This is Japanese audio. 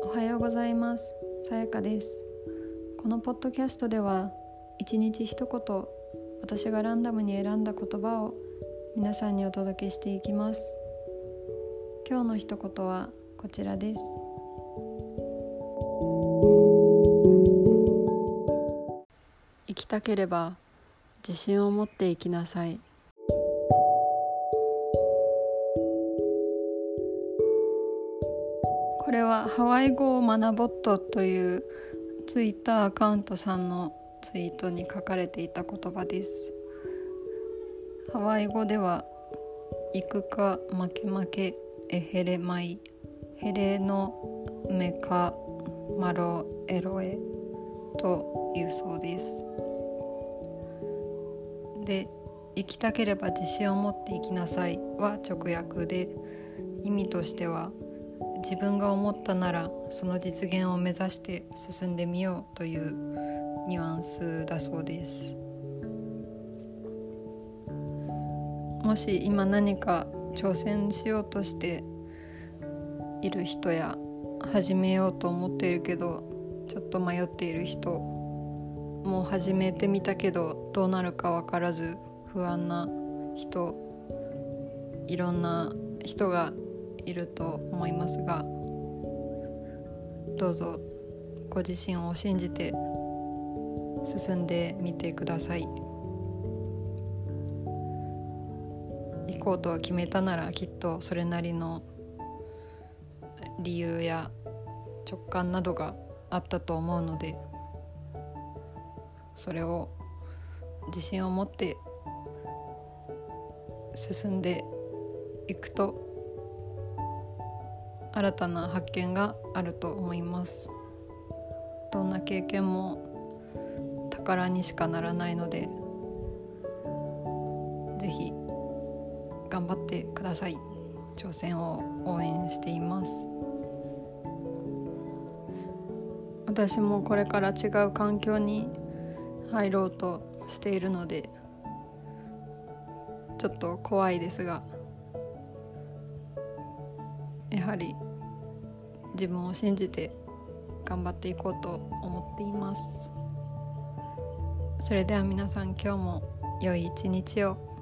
おはようございます。さやかです。このポッドキャストでは一日一言私がランダムに選んだ言葉を皆さんにお届けしていきます。今日の一言はこちらです。生きたければ自信を持って生きなさい。これはハワイ語を学ぼっとというツイッターアカウントさんのツイートに書かれていた言葉です。ハワイ語では行くか負け負けエヘレマイヘレのメカマロエロエというそうです。で生きたければ自信を持って生きなさいは直訳で意味としては自分が思ったならその実現を目指して進んでみようというニュアンスだそうです。もし今何か挑戦しようとしている人や始めようと思っているけどちょっと迷っている人もう始めてみたけどどうなるか分からず不安な人いろんな人がいると思いますがどうぞご自身を信じて進んでみてください。行こうと決めたならきっとそれなりの理由や直感などがあったと思うのでそれを自信を持って進んでいくと新たな発見があると思います。どんな経験も宝にしかならないのでぜひ頑張ってください。挑戦を応援しています。私もこれから違う環境に入ろうとしているのでちょっと怖いですがやはり自分を信じて頑張っていこうと思っています。それでは皆さん今日も良い一日を。